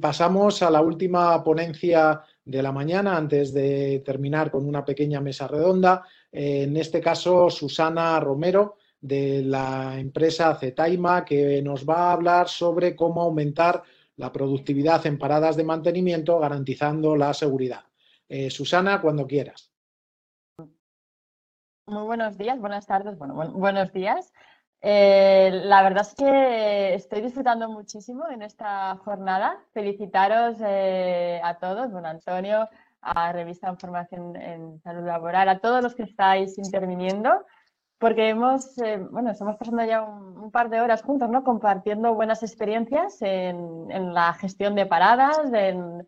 Pasamos a la última ponencia de la mañana antes de terminar con una pequeña mesa redonda. En este caso, Susana Romero de la empresa Zetaima, que nos va a hablar sobre cómo aumentar la productividad en paradas de mantenimiento garantizando la seguridad. Eh, Susana, cuando quieras. Muy buenos días, buenas tardes, bueno, buenos días. Eh, la verdad es que estoy disfrutando muchísimo en esta jornada. Felicitaros eh, a todos, bueno, Antonio, a Revista Información en Salud Laboral, a todos los que estáis interviniendo, porque hemos, eh, bueno, estamos pasando ya un, par de horas juntos, ¿no? Compartiendo buenas experiencias en, en la gestión de paradas, en,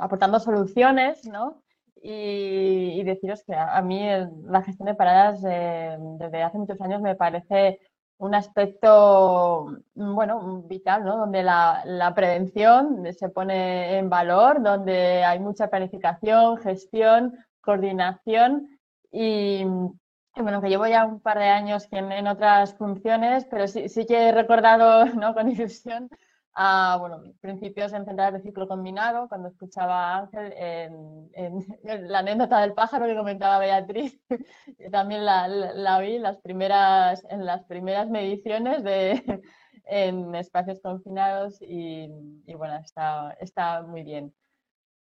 aportando soluciones, ¿no? Y, deciros que a, mí la gestión de paradas eh, desde hace muchos años me parece un aspecto, mm, bueno, vital, ¿no? Donde la, la, prevención se pone en valor, donde hay mucha planificación, gestión, coordinación y, bueno, que llevo ya un par de años en, en otras funciones, pero sí, sí que he recordado, ¿no? Con ilusión a bueno, principios en centrales de ciclo combinado, cuando escuchaba a Ángel en, la anécdota del pájaro que comentaba Beatriz, también la, la, oí las primeras, en las primeras mediciones de, en espacios confinados y, bueno, está, está muy bien.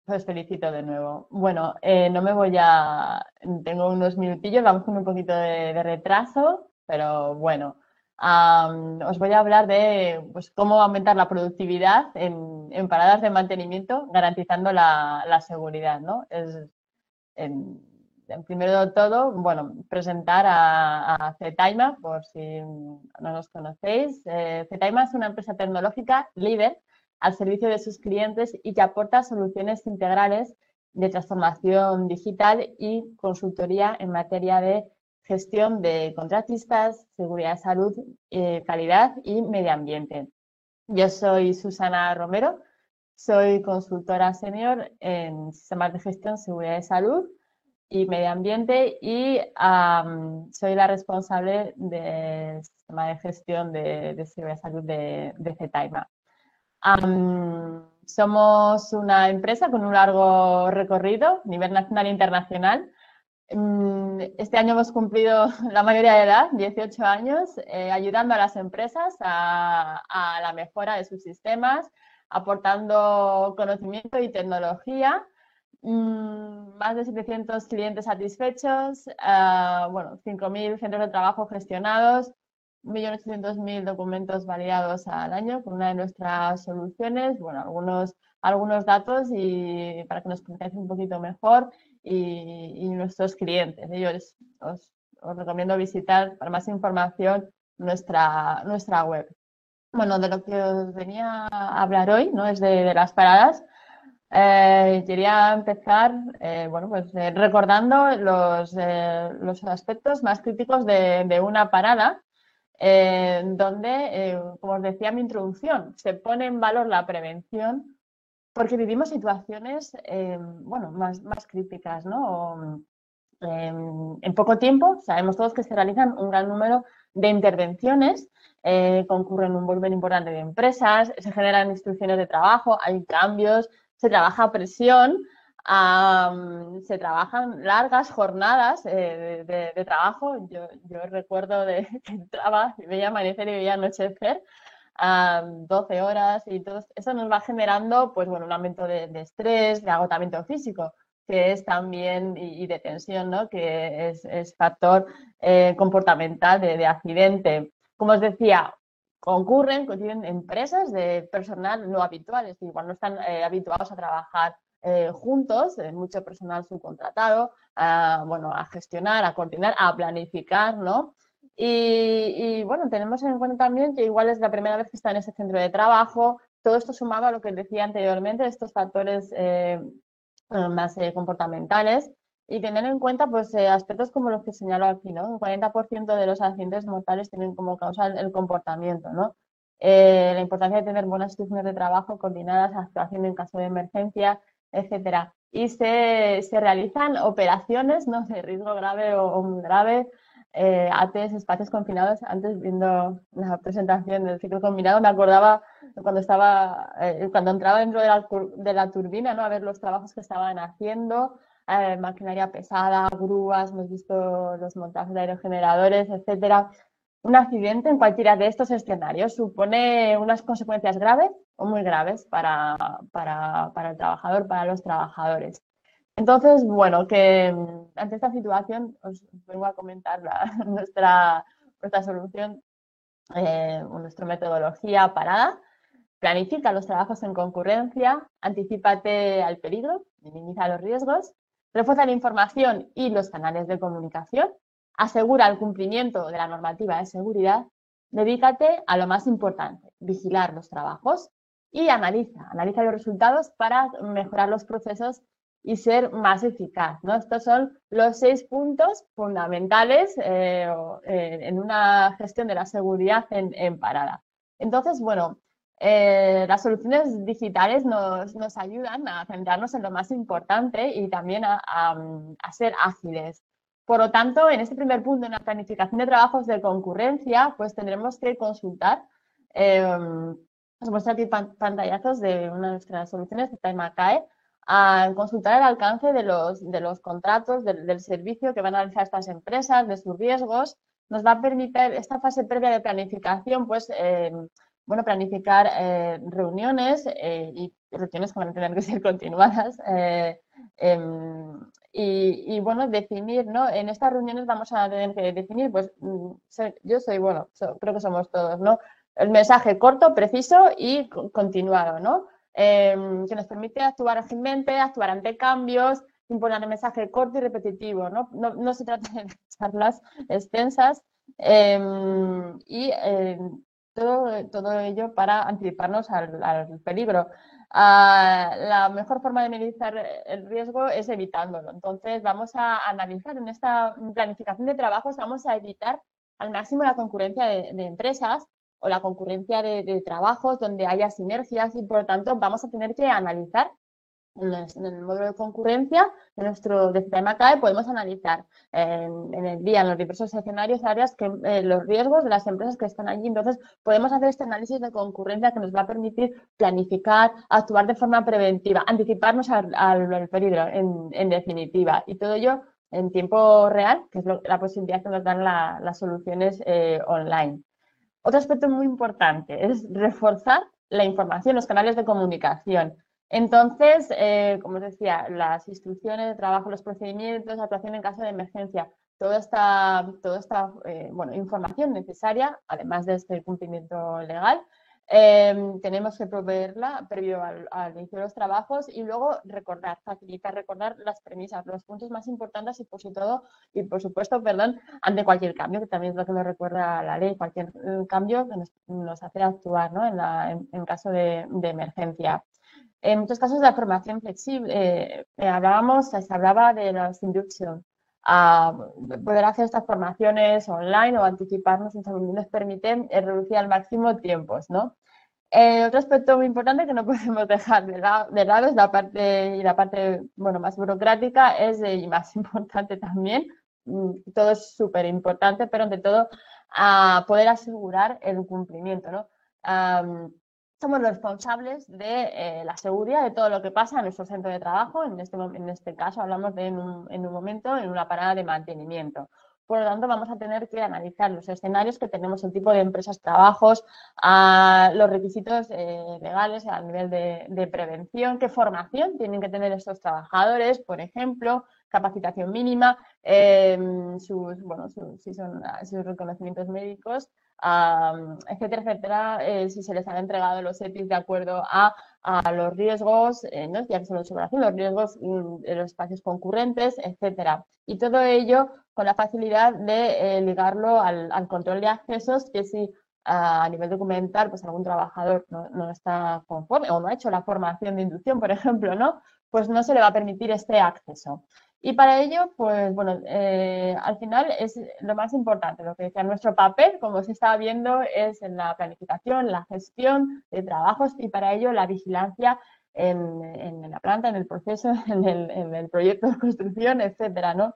Os felicito de nuevo. Bueno, eh, no me voy a... Tengo unos minutillos, vamos con un poquito de retraso, pero bueno os voy a hablar de pues, cómo aumentar la productividad en, paradas de mantenimiento garantizando la, seguridad. ¿no? Es, en, primero de todo, bueno, presentar a, a por si no nos conocéis. Eh, es una empresa tecnológica líder al servicio de sus clientes y que aporta soluciones integrales de transformación digital y consultoría en materia de gestión de contratistas, seguridad salud, eh, calidad y medio ambiente. Yo soy Susana Romero, soy consultora senior en sistemas de gestión, seguridad salud y medio ambiente y soy la responsable del sistema de gestión de, seguridad de salud de, de somos una empresa con un largo recorrido nivel nacional e internacional este año hemos cumplido la mayoría de edad, 18 años, eh, ayudando a las empresas a, la mejora de sus sistemas, aportando conocimiento y tecnología. Mm, más de 700 clientes satisfechos, uh, bueno, 5.000 centros de trabajo gestionados, 1.800.000 documentos validados al año con una de nuestras soluciones. Bueno, algunos, algunos datos y para que nos conozcáis un poquito mejor y, nuestros clientes. Yo os, recomiendo visitar para más información nuestra, nuestra web. Bueno, de lo que os venía a hablar hoy, ¿no? Es de, las paradas. Eh, quería empezar, eh, bueno, pues eh, recordando los, los, aspectos más críticos de, de una parada, donde, como os decía en mi introducción, se pone en valor la prevención porque vivimos situaciones, em, bueno, más, más críticas, ¿no? Em, en poco tiempo, sabemos todos que se realizan un gran número de intervenciones, eh, concurren un volumen importante de empresas, se generan instrucciones de trabajo, hay cambios, se trabaja a presión, se trabajan largas jornadas eh, de, trabajo. Yo, recuerdo de que entraba veía amanecer y veía anochecer a 12 horas y todo eso nos va generando pues bueno un aumento de, estrés, de agotamiento físico que es también y, de tensión, ¿no? que es, factor eh, comportamental de, accidente. Como os decía, concurren, coinciden empresas de personal no habituales, igual no están eh, habituados a trabajar eh, juntos, mucho personal subcontratado, a, bueno, a gestionar, a coordinar, a planificar, ¿no? Y, bueno, tenemos en cuenta también que igual es la primera vez que está en ese centro de trabajo. Todo esto sumado a lo que decía anteriormente, estos factores eh, más eh, comportamentales y tener en cuenta pues eh, aspectos como los que señalo aquí, ¿no? Un 40% de los accidentes mortales tienen como causa el, comportamiento, ¿no? la importancia de tener buenas instrucciones de trabajo coordinadas, actuación en caso de emergencia, etcétera. Y se, se realizan operaciones, ¿no? De riesgo grave o, o muy grave, eh, espacios confinados. Antes, viendo la presentación del ciclo combinado, me acordaba cuando estaba, eh, cuando entraba dentro de la, de la, turbina, ¿no? A ver los trabajos que estaban haciendo, eh, maquinaria pesada, grúas, hemos visto los montajes de aerogeneradores, etcétera. Un accidente en cualquiera de estos escenarios supone unas consecuencias graves o muy graves para, para, para el trabajador, para los trabajadores. Entonces, bueno, que mm, ante esta situación os vengo a comentar nuestra, nuestra solución, eh, nuestra metodología parada. Planifica los trabajos en concurrencia, anticipate al peligro, minimiza los riesgos, refuerza la información y los canales de comunicación, asegura el cumplimiento de la normativa de seguridad, dedícate a lo más importante, vigilar los trabajos y analiza, analiza los resultados para mejorar los procesos y ser más eficaz. ¿no? Estos son los seis puntos fundamentales eh, eh, en una gestión de la seguridad en, parada. Entonces, bueno, eh, las soluciones digitales nos, nos, ayudan a centrarnos en lo más importante y también a, a, ser ágiles. Por lo tanto, en este primer punto, en la planificación de trabajos de concurrencia, pues tendremos que consultar. os muestro aquí pantallazos de una de nuestras soluciones, de TimeAcae, a consultar el alcance de los, de los contratos, del, servicio que van a realizar estas empresas, de sus riesgos. Nos va a permitir esta fase previa de planificación, pues, eh, bueno, planificar eh, reuniones eh, y reuniones que van a tener que ser continuadas. Em, y, bueno, definir, ¿no? En estas reuniones vamos a tener que definir, pues, mm, yo soy, bueno, creo que somos todos, ¿no? El mensaje corto, preciso y continuado, ¿no? Em, que nos permite actuar ágilmente, actuar ante cambios, imponer el mensaje corto y repetitivo. No, se trata de charlas extensas em, y em, todo, todo ello para anticiparnos al, peligro. Ah, la mejor forma de minimizar el riesgo es evitándolo. Entonces, vamos a analizar en esta planificación de trabajos, vamos a evitar al máximo la concurrencia de empresas o la concurrencia de, trabajos donde haya sinergias y por lo tanto vamos a tener que analizar en el módulo de concurrencia de nuestro de sistema CAE podemos analizar en, el día, en los diversos escenarios, áreas, que eh, los riesgos de las empresas que están allí. Entonces, podemos hacer este análisis de concurrencia que nos va a permitir planificar, actuar de forma preventiva, anticiparnos al, peligro, en, definitiva. Y todo ello en tiempo real, que es la posibilidad que nos dan las soluciones eh, online. Otro aspecto muy importante es reforzar la información, los canales de comunicación. Entonces, eh, como os decía, las instrucciones de trabajo, los procedimientos, actuación en caso de emergencia, toda esta, toda esta eh, bueno, información necesaria, además de este cumplimiento legal, Em, tenemos que proveerla previo al, inicio de los trabajos y luego recordar, facilitar, recordar las premisas, los puntos más importantes y por, todo, y por supuesto, perdón, ante cualquier cambio, que también es lo que nos recuerda la ley, cualquier eh, cambio que nos, hace actuar ¿no? en, en, caso de, emergencia. En muchos casos la formación flexible, eh, eh, hablábamos, se hablaba de las inductions, a poder hacer estas formaciones online o anticiparnos salud nos permite reducir al máximo tiempos, ¿no? Eh, otro aspecto muy importante que no podemos dejar de, lado es la parte, y la parte bueno, más burocrática es, y más importante también, mm, todo es súper importante, pero ante todo a poder asegurar el cumplimiento, ¿no? Somos los responsables de eh, la seguridad de todo lo que pasa en nuestro centro de trabajo. En este, en este caso hablamos de en un, en un momento, en una parada de mantenimiento. Por lo tanto, vamos a tener que analizar los escenarios que tenemos, el tipo de empresas, trabajos, los requisitos eh, legales a nivel de, prevención, qué formación tienen que tener estos trabajadores, por ejemplo, capacitación mínima, em, sus, bueno, si son sus reconocimientos médicos, etcétera, etcétera, eh, si se les han entregado los EPIs de acuerdo a, los riesgos, eh, ¿no? ya que son los riesgos mm, de los espacios concurrentes, etcétera. Y todo ello con la facilidad de eh, ligarlo al, control de accesos, que si a nivel documental, pues algún trabajador no, no, está conforme o no ha hecho la formación de inducción, por ejemplo, ¿no? Pues no se le va a permitir este acceso. Y para ello, pues bueno, eh, al final es lo más importante, lo que decía nuestro papel, como se está viendo, es en la planificación, la gestión de trabajos y para ello la vigilancia en, la planta, en el proceso, en el, en el, proyecto de construcción, etcétera, ¿no?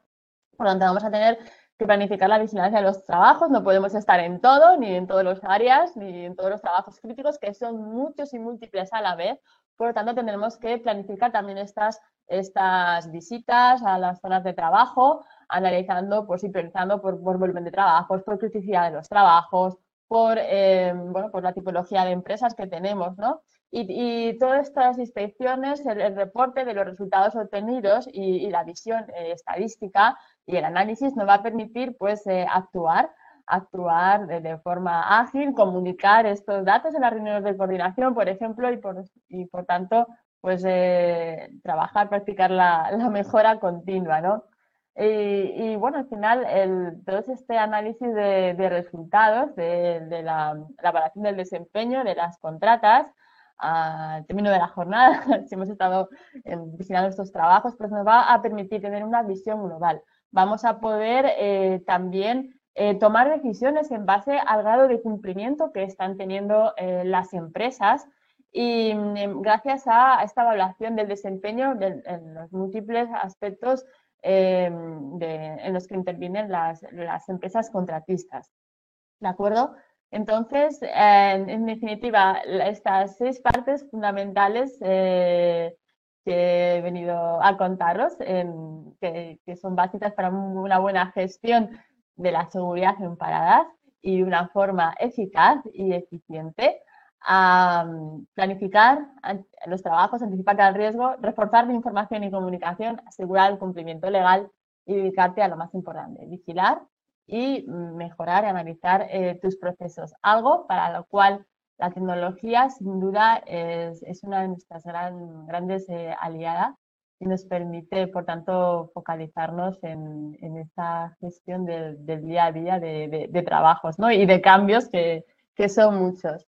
Por lo tanto, vamos a tener que planificar la vigilancia de los trabajos. No podemos estar en todo, ni en todas las áreas, ni en todos los trabajos críticos, que son muchos y múltiples a la vez. Por lo tanto, tendremos que planificar también estas, estas visitas a las zonas de trabajo, analizando pues, y priorizando por, por volumen de trabajos, por criticidad de los trabajos, por, eh, bueno, por la tipología de empresas que tenemos, ¿no? Y, todas estas inspecciones, el, reporte de los resultados obtenidos y, la visión eh, estadística y el análisis nos va a permitir pues, eh, actuar, actuar de, forma ágil, comunicar estos datos en las reuniones de coordinación, por ejemplo, y por, y por tanto, pues eh, trabajar, practicar la, mejora continua, ¿no? Y, bueno, al final, el, todo este análisis de, resultados, de, la evaluación del desempeño de las contratas, al término de la jornada, si hemos estado vigilando estos trabajos, pues nos va a permitir tener una visión global. Vamos a poder eh, también eh, tomar decisiones en base al grado de cumplimiento que están teniendo eh, las empresas y mm, gracias a esta evaluación del desempeño en los múltiples aspectos en los que intervienen las, las empresas contratistas. ¿De acuerdo? Entonces, en definitiva, estas seis partes fundamentales eh, que he venido a contaros, que, son básicas para una buena gestión de la seguridad en paradas y una forma eficaz y eficiente a planificar los trabajos, anticipar el riesgo, reforzar la información y comunicación, asegurar el cumplimiento legal y dedicarte a lo más importante, vigilar y mejorar y analizar eh, tus procesos. Algo para lo cual la tecnología, sin duda, es, una de nuestras gran, grandes eh, aliadas y nos permite, por tanto, focalizarnos en, en esta gestión del, del, día a día de, de, trabajos ¿no? y de cambios que, que son muchos.